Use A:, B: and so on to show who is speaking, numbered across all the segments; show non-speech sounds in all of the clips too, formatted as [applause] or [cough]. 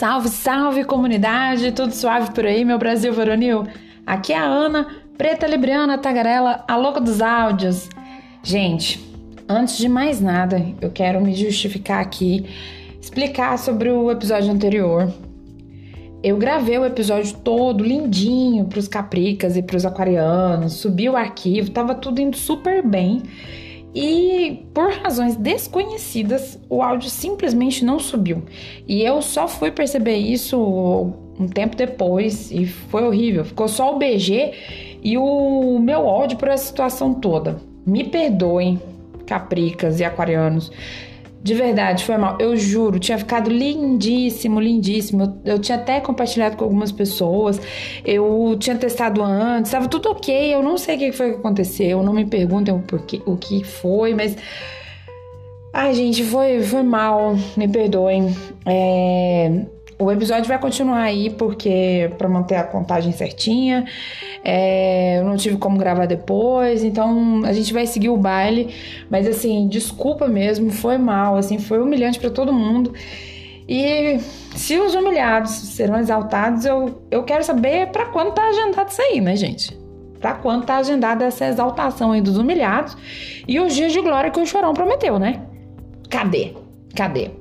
A: Salve, salve comunidade, tudo suave por aí, meu Brasil varonil? Aqui é a Ana, preta libriana, tagarela, a louca dos áudios. Gente, antes de mais nada, eu quero me justificar aqui, explicar sobre o episódio anterior. Eu gravei o episódio todo lindinho para os capricas e para os aquarianos, subi o arquivo, tava tudo indo super bem. E por razões desconhecidas, o áudio simplesmente não subiu. E eu só fui perceber isso um tempo depois e foi horrível. Ficou só o BG e o meu ódio por essa situação toda. Me perdoem, capricas e aquarianos. De verdade, foi mal. Eu juro, tinha ficado lindíssimo, lindíssimo. Eu, eu, tinha até compartilhado com algumas pessoas. Eu tinha testado antes, estava tudo ok. Eu não sei o que foi que aconteceu. Não me perguntem o, porquê, o que foi, mas. Ai, gente, foi, foi mal. Me perdoem. É o episódio vai continuar aí porque para manter a contagem certinha. É, eu não tive como gravar depois, então a gente vai seguir o baile. Mas assim, desculpa mesmo, foi mal, assim, foi humilhante para todo mundo. E se os humilhados serão exaltados, eu, eu quero saber para quando tá agendado isso aí, né, gente? Para quando tá agendada essa exaltação aí dos humilhados e os dias de glória que o Chorão prometeu, né? Cadê? Cadê?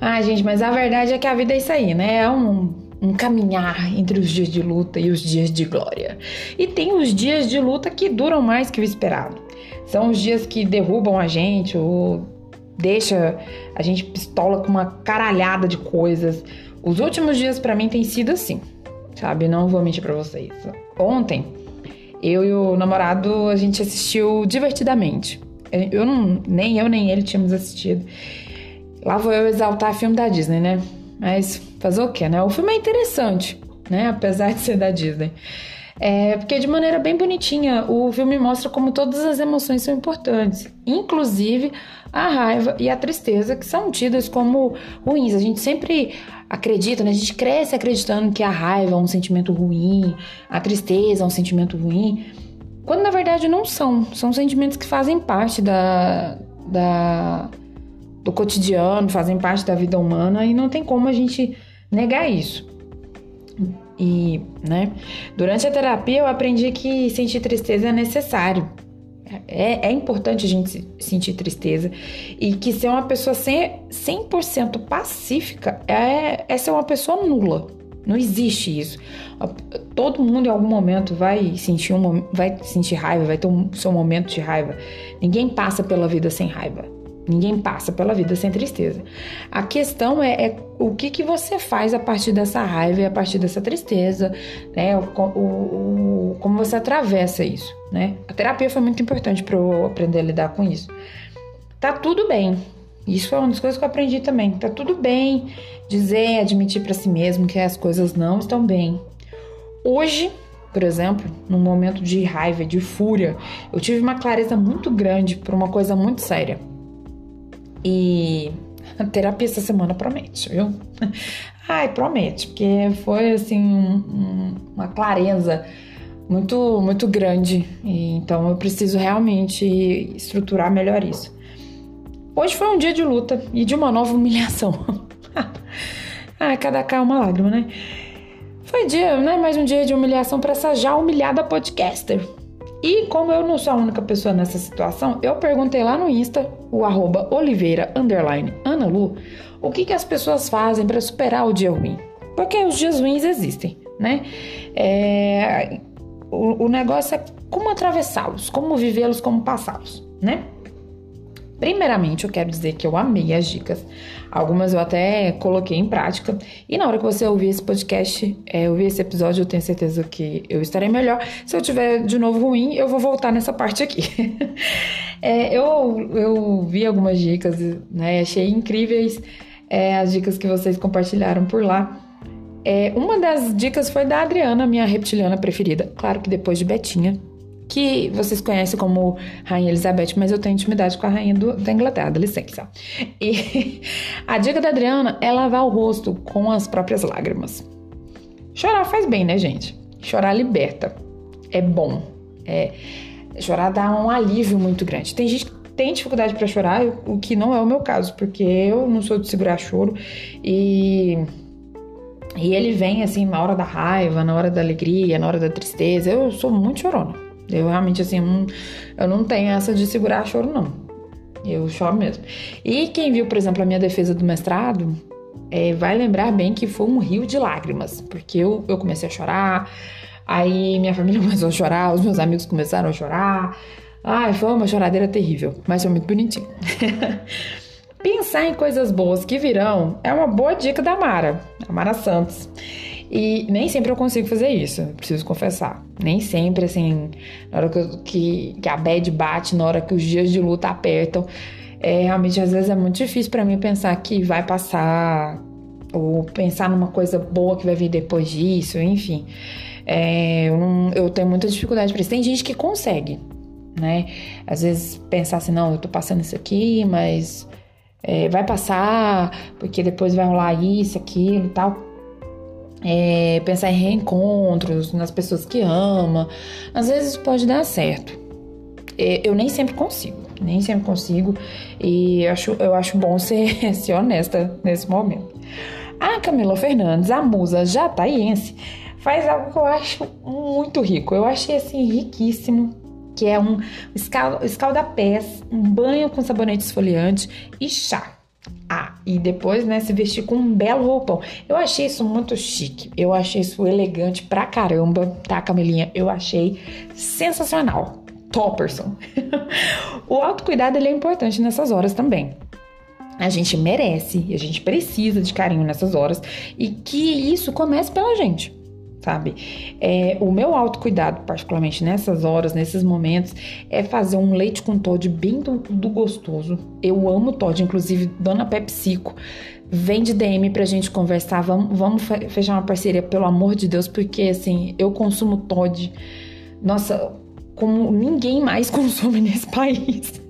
A: Ai, gente, mas a verdade é que a vida é isso aí, né? É um, um caminhar entre os dias de luta e os dias de glória. E tem os dias de luta que duram mais que o esperado. São os dias que derrubam a gente ou deixa a gente pistola com uma caralhada de coisas. Os últimos dias para mim têm sido assim, sabe? Não vou mentir para vocês. Ontem, eu e o namorado, a gente assistiu divertidamente. Eu não, nem eu nem ele tínhamos assistido. Lá vou eu exaltar filme da Disney, né? Mas fazer o quê, né? O filme é interessante, né? Apesar de ser da Disney. É, porque de maneira bem bonitinha, o filme mostra como todas as emoções são importantes, inclusive a raiva e a tristeza, que são tidas como ruins. A gente sempre acredita, né? A gente cresce acreditando que a raiva é um sentimento ruim, a tristeza é um sentimento ruim, quando na verdade não são. São sentimentos que fazem parte da, da do cotidiano, fazem parte da vida humana e não tem como a gente negar isso. E, né, durante a terapia eu aprendi que sentir tristeza é necessário. É, é importante a gente sentir tristeza e que ser uma pessoa 100%, 100 pacífica é, é ser uma pessoa nula. Não existe isso. Todo mundo em algum momento vai sentir um, vai sentir raiva, vai ter um seu momento de raiva. Ninguém passa pela vida sem raiva. Ninguém passa pela vida sem tristeza. A questão é, é o que, que você faz a partir dessa raiva e a partir dessa tristeza, né? O, o, o, como você atravessa isso, né? A terapia foi muito importante para eu aprender a lidar com isso. Tá tudo bem. Isso foi uma das coisas que eu aprendi também. Tá tudo bem dizer, admitir para si mesmo que as coisas não estão bem. Hoje, por exemplo, num momento de raiva, de fúria, eu tive uma clareza muito grande para uma coisa muito séria. E a terapia essa semana promete, viu? [laughs] Ai, promete, porque foi assim um, um, uma clareza muito muito grande. E, então eu preciso realmente estruturar melhor isso. Hoje foi um dia de luta e de uma nova humilhação. [laughs] ah, cada cá é uma lágrima, né? Foi dia, né? Mais um dia de humilhação para essa já humilhada podcaster. E como eu não sou a única pessoa nessa situação, eu perguntei lá no Insta, o arroba oliveira, underline, Ana Lu, o que, que as pessoas fazem para superar o dia ruim. Porque os dias ruins existem, né? É, o, o negócio é como atravessá-los, como vivê-los, como passá-los, né? Primeiramente, eu quero dizer que eu amei as dicas. Algumas eu até coloquei em prática. E na hora que você ouvir esse podcast, é, ouvir esse episódio, eu tenho certeza que eu estarei melhor. Se eu tiver de novo ruim, eu vou voltar nessa parte aqui. [laughs] é, eu, eu vi algumas dicas, né? Achei incríveis é, as dicas que vocês compartilharam por lá. É, uma das dicas foi da Adriana, minha reptiliana preferida. Claro que depois de Betinha, que vocês conhecem como Rainha Elizabeth, mas eu tenho intimidade com a Rainha do, da Inglaterra, dá licença. E [laughs] a dica da Adriana é lavar o rosto com as próprias lágrimas. Chorar faz bem, né, gente? Chorar liberta. É bom. É, chorar dá um alívio muito grande. Tem gente tem dificuldade para chorar, o que não é o meu caso, porque eu não sou de segurar choro e e ele vem assim na hora da raiva, na hora da alegria, na hora da tristeza. Eu sou muito chorona. Eu realmente assim, não, eu não tenho essa de segurar choro não. Eu choro mesmo. E quem viu, por exemplo, a minha defesa do mestrado, é, vai lembrar bem que foi um rio de lágrimas, porque eu, eu comecei a chorar, aí minha família [laughs] começou a chorar, os meus amigos começaram a chorar. Ai, foi uma choradeira terrível, mas foi muito bonitinho. [laughs] Pensar em coisas boas que virão é uma boa dica da Mara, a Mara Santos. E nem sempre eu consigo fazer isso, preciso confessar. Nem sempre, assim, na hora que, que, que a bad bate, na hora que os dias de luta apertam, é, realmente às vezes é muito difícil para mim pensar que vai passar, ou pensar numa coisa boa que vai vir depois disso, enfim. É, eu, não, eu tenho muita dificuldade para isso. Tem gente que consegue, né? Às vezes pensar assim, não, eu tô passando isso aqui, mas é, vai passar, porque depois vai rolar isso, aquilo e tal. É, pensar em reencontros, nas pessoas que ama, às vezes pode dar certo. É, eu nem sempre consigo, nem sempre consigo, e acho, eu acho bom [laughs] ser, ser honesta nesse momento. A Camila Fernandes, a musa jataiense, faz algo que eu acho muito rico. Eu achei assim riquíssimo que é um escalda-pés, um banho com sabonete esfoliante e chá. Ah, e depois, né, se vestir com um belo roupão. Eu achei isso muito chique. Eu achei isso elegante pra caramba, tá, Camilinha? Eu achei sensacional. Topperson. [laughs] o autocuidado ele é importante nessas horas também. A gente merece a gente precisa de carinho nessas horas e que isso comece pela gente sabe? É, o meu autocuidado, particularmente nessas horas, nesses momentos, é fazer um leite com Todd bem do, do gostoso. Eu amo Todd, inclusive Dona Pepsico vem de DM pra gente conversar. Vamos, vamos fechar uma parceria, pelo amor de Deus, porque assim, eu consumo Todd. Nossa, como ninguém mais [laughs] consome nesse país.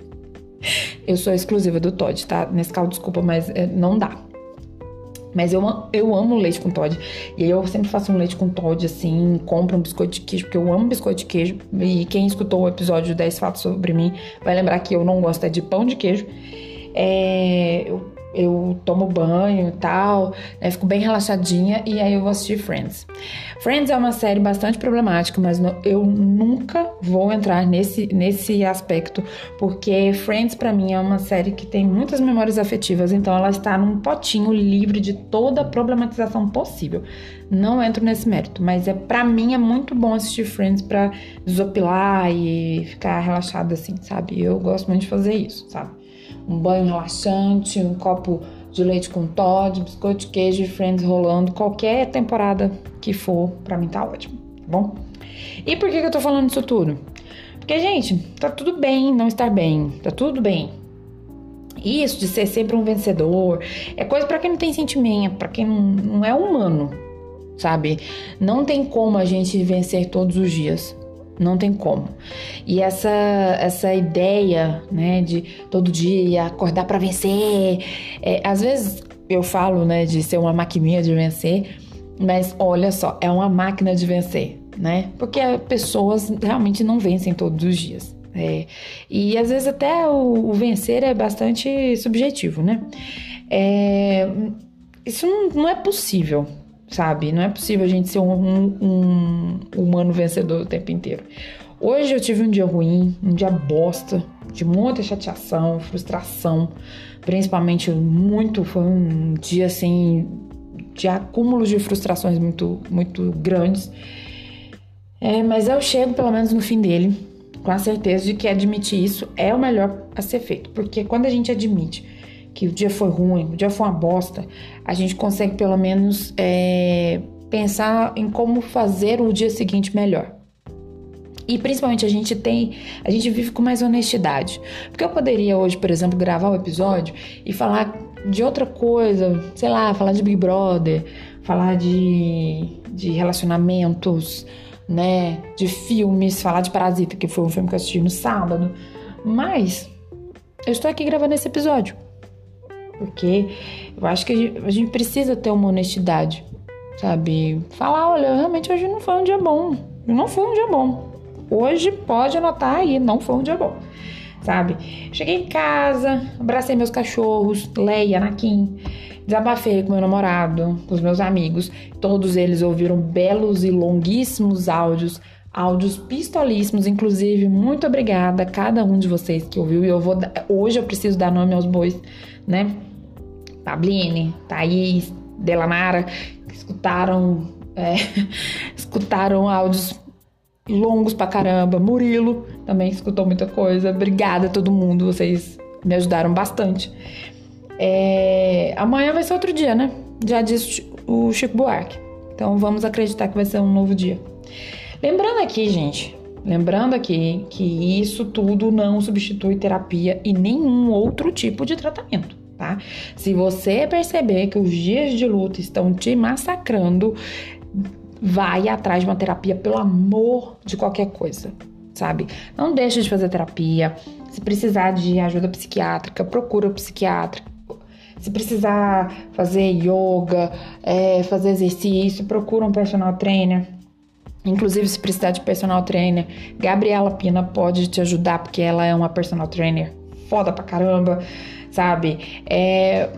A: Eu sou exclusiva do Todd, tá? Nesse caso, desculpa, mas é, não dá. Mas eu, eu amo leite com Todd. E aí eu sempre faço um leite com Todd, assim, compro um biscoito de queijo, porque eu amo biscoito de queijo. E quem escutou o episódio 10 Fatos sobre mim vai lembrar que eu não gosto é de pão de queijo. É, eu eu tomo banho e tal, né, fico bem relaxadinha e aí eu vou assistir Friends. Friends é uma série bastante problemática, mas eu nunca vou entrar nesse, nesse aspecto, porque Friends para mim é uma série que tem muitas memórias afetivas, então ela está num potinho livre de toda problematização possível. Não entro nesse mérito, mas é para mim é muito bom assistir Friends para desopilar e ficar relaxada assim, sabe? Eu gosto muito de fazer isso, sabe? Um banho relaxante, um copo de leite com Todd, biscoito de queijo e Friends rolando, qualquer temporada que for, pra mim tá ótimo, tá bom? E por que, que eu tô falando isso tudo? Porque, gente, tá tudo bem não estar bem, tá tudo bem. Isso de ser sempre um vencedor é coisa para quem não tem sentimento, para quem não, não é humano, sabe? Não tem como a gente vencer todos os dias. Não tem como. E essa essa ideia, né, de todo dia acordar para vencer, é, às vezes eu falo, né, de ser uma maquininha de vencer, mas olha só, é uma máquina de vencer, né? Porque pessoas realmente não vencem todos os dias. É, e às vezes até o, o, vencer é bastante subjetivo, né? É, isso não, não é possível, sabe? Não é possível a gente ser um, um, um, humano vencedor o tempo inteiro. Hoje eu tive um dia ruim, um dia bosta, de muita chateação, frustração, principalmente muito. Foi um dia assim de acúmulos de frustrações muito, muito grandes. É, mas eu chego pelo menos no fim dele com a certeza de que admitir isso é o melhor a ser feito, porque quando a gente admite que o dia foi ruim, o dia foi uma bosta, a gente consegue pelo menos é, pensar em como fazer o dia seguinte melhor. E principalmente a gente tem, a gente vive com mais honestidade. Porque eu poderia hoje, por exemplo, gravar o um episódio e falar de outra coisa, sei lá, falar de Big Brother, falar de, de relacionamentos, né, de filmes, falar de Parasita, que foi um filme que eu assisti no sábado. Mas eu estou aqui gravando esse episódio porque eu acho que a gente precisa ter uma honestidade, sabe? Falar, olha, realmente hoje não foi um dia bom. Não foi um dia bom. Hoje pode anotar aí, não foi um dia bom. sabe? Cheguei em casa, abracei meus cachorros, Leia, Anakin, desabafei com meu namorado, com os meus amigos. Todos eles ouviram belos e longuíssimos áudios, áudios pistolíssimos, inclusive. Muito obrigada a cada um de vocês que ouviu. E eu vou hoje eu preciso dar nome aos bois, né? Pabline, Thaís, Delanara, que escutaram é, [laughs] escutaram áudios longos pra caramba. Murilo também escutou muita coisa. Obrigada a todo mundo, vocês me ajudaram bastante. É, amanhã vai ser outro dia, né? Já disse o Chico Buarque. Então vamos acreditar que vai ser um novo dia. Lembrando aqui, gente, lembrando aqui que isso tudo não substitui terapia e nenhum outro tipo de tratamento. Tá? Se você perceber que os dias de luta estão te massacrando, vai atrás de uma terapia, pelo amor de qualquer coisa, sabe? Não deixe de fazer terapia. Se precisar de ajuda psiquiátrica, procura o psiquiatra. Se precisar fazer yoga, é, fazer exercício, procura um personal trainer. Inclusive, se precisar de personal trainer, Gabriela Pina pode te ajudar, porque ela é uma personal trainer foda pra caramba, sabe? É,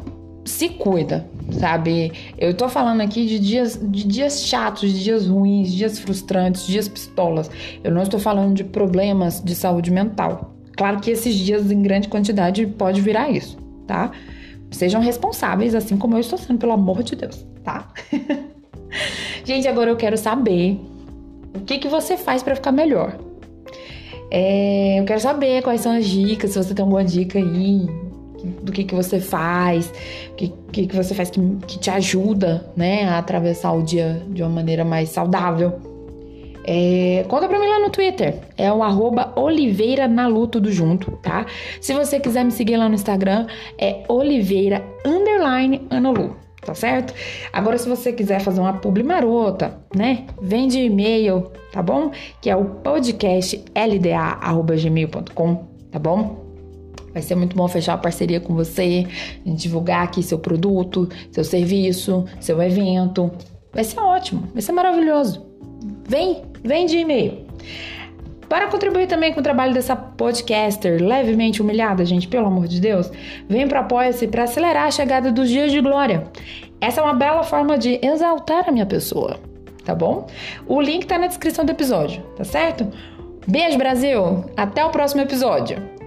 A: se cuida, sabe? Eu tô falando aqui de dias, de dias chatos, de dias ruins, dias frustrantes, dias pistolas. Eu não estou falando de problemas de saúde mental. Claro que esses dias em grande quantidade pode virar isso, tá? Sejam responsáveis, assim como eu estou sendo, pelo amor de Deus, tá? [laughs] Gente, agora eu quero saber o que, que você faz para ficar melhor. É, eu quero saber quais são as dicas, se você tem alguma dica aí, do que, que você faz, o que, que, que você faz que, que te ajuda, né, a atravessar o dia de uma maneira mais saudável. É, conta pra mim lá no Twitter. É o arroba Oliveira tudo junto, tá? Se você quiser me seguir lá no Instagram, é Oliveira underline Analu, tá certo? Agora, se você quiser fazer uma publi marota, né? Vende e-mail, tá bom? Que é o podcast lda.gmail.com, tá bom? Vai ser muito bom fechar uma parceria com você, divulgar aqui seu produto, seu serviço, seu evento. Vai ser ótimo, vai ser maravilhoso. Vem, vem de e-mail. Para contribuir também com o trabalho dessa podcaster levemente humilhada, gente, pelo amor de Deus, vem para Apoia-se para acelerar a chegada dos dias de glória. Essa é uma bela forma de exaltar a minha pessoa, tá bom? O link tá na descrição do episódio, tá certo? Beijo, Brasil! Até o próximo episódio!